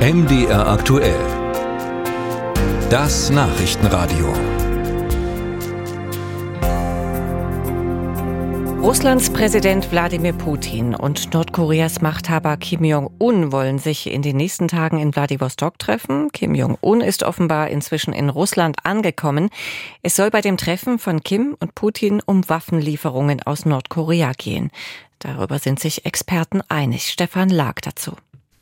MDR aktuell. Das Nachrichtenradio. Russlands Präsident Wladimir Putin und Nordkoreas Machthaber Kim Jong-un wollen sich in den nächsten Tagen in Wladiwostok treffen. Kim Jong-un ist offenbar inzwischen in Russland angekommen. Es soll bei dem Treffen von Kim und Putin um Waffenlieferungen aus Nordkorea gehen. Darüber sind sich Experten einig. Stefan Lag dazu.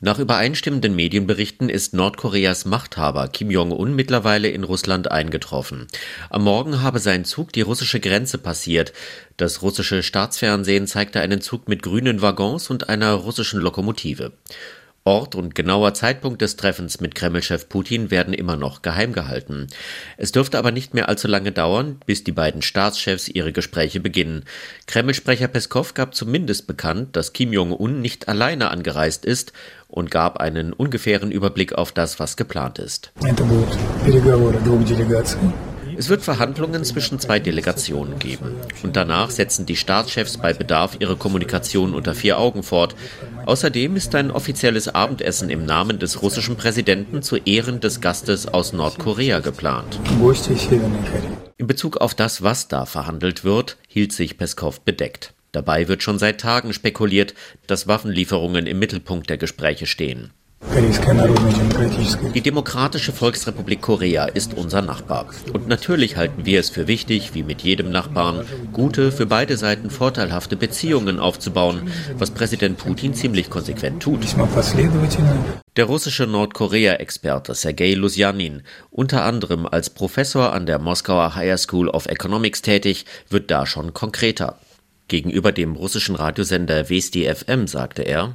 Nach übereinstimmenden Medienberichten ist Nordkoreas Machthaber Kim Jong-un mittlerweile in Russland eingetroffen. Am Morgen habe sein Zug die russische Grenze passiert. Das russische Staatsfernsehen zeigte einen Zug mit grünen Waggons und einer russischen Lokomotive. Ort und genauer Zeitpunkt des Treffens mit Kremlchef Putin werden immer noch geheim gehalten. Es dürfte aber nicht mehr allzu lange dauern, bis die beiden Staatschefs ihre Gespräche beginnen. Kremlsprecher Peskov gab zumindest bekannt, dass Kim Jong-un nicht alleine angereist ist und gab einen ungefähren Überblick auf das, was geplant ist. Es wird Verhandlungen zwischen zwei Delegationen geben. Und danach setzen die Staatschefs bei Bedarf ihre Kommunikation unter vier Augen fort. Außerdem ist ein offizielles Abendessen im Namen des russischen Präsidenten zu Ehren des Gastes aus Nordkorea geplant. In Bezug auf das, was da verhandelt wird, hielt sich Peskov bedeckt. Dabei wird schon seit Tagen spekuliert, dass Waffenlieferungen im Mittelpunkt der Gespräche stehen. Die Demokratische Volksrepublik Korea ist unser Nachbar. Und natürlich halten wir es für wichtig, wie mit jedem Nachbarn, gute, für beide Seiten vorteilhafte Beziehungen aufzubauen, was Präsident Putin ziemlich konsequent tut. Der russische Nordkorea-Experte Sergei Lusjanin, unter anderem als Professor an der Moskauer Higher School of Economics tätig, wird da schon konkreter. Gegenüber dem russischen Radiosender Vesti FM sagte er,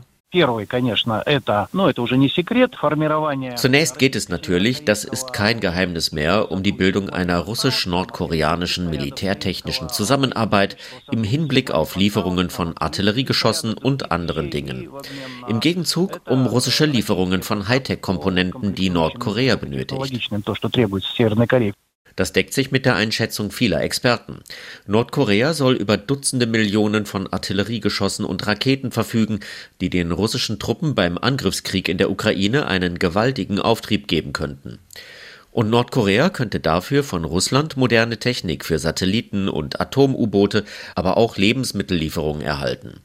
Zunächst geht es natürlich, das ist kein Geheimnis mehr, um die Bildung einer russisch-nordkoreanischen militärtechnischen Zusammenarbeit im Hinblick auf Lieferungen von Artilleriegeschossen und anderen Dingen. Im Gegenzug um russische Lieferungen von Hightech-Komponenten, die Nordkorea benötigt. Das deckt sich mit der Einschätzung vieler Experten. Nordkorea soll über Dutzende Millionen von Artilleriegeschossen und Raketen verfügen, die den russischen Truppen beim Angriffskrieg in der Ukraine einen gewaltigen Auftrieb geben könnten. Und Nordkorea könnte dafür von Russland moderne Technik für Satelliten und Atom-U-Boote, aber auch Lebensmittellieferungen erhalten.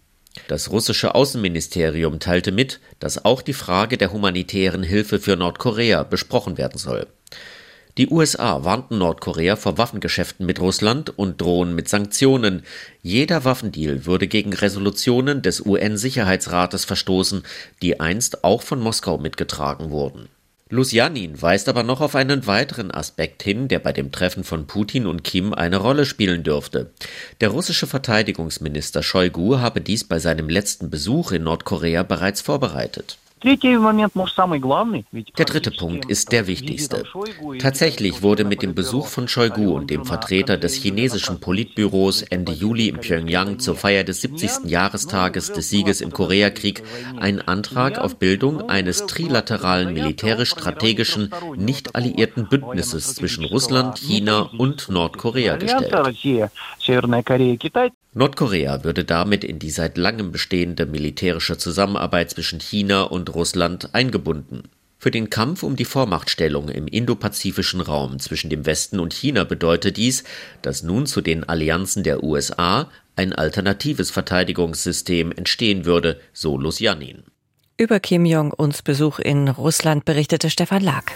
Das russische Außenministerium teilte mit, dass auch die Frage der humanitären Hilfe für Nordkorea besprochen werden soll. Die USA warnten Nordkorea vor Waffengeschäften mit Russland und drohen mit Sanktionen. Jeder Waffendeal würde gegen Resolutionen des UN-Sicherheitsrates verstoßen, die einst auch von Moskau mitgetragen wurden. Lusjanin weist aber noch auf einen weiteren Aspekt hin, der bei dem Treffen von Putin und Kim eine Rolle spielen dürfte. Der russische Verteidigungsminister Shoigu habe dies bei seinem letzten Besuch in Nordkorea bereits vorbereitet. Der dritte Punkt ist der wichtigste. Tatsächlich wurde mit dem Besuch von Shoigu und dem Vertreter des chinesischen Politbüros Ende Juli in Pyongyang zur Feier des 70. Jahrestages des Sieges im Koreakrieg ein Antrag auf Bildung eines trilateralen militärisch-strategischen, nicht alliierten Bündnisses zwischen Russland, China und Nordkorea gestellt. Nordkorea würde damit in die seit langem bestehende militärische Zusammenarbeit zwischen China Russland eingebunden. Für den Kampf um die Vormachtstellung im indopazifischen Raum zwischen dem Westen und China bedeutet dies, dass nun zu den Allianzen der USA ein alternatives Verteidigungssystem entstehen würde, so Lusjanin. Über Kim Jong-uns Besuch in Russland berichtete Stefan Lag.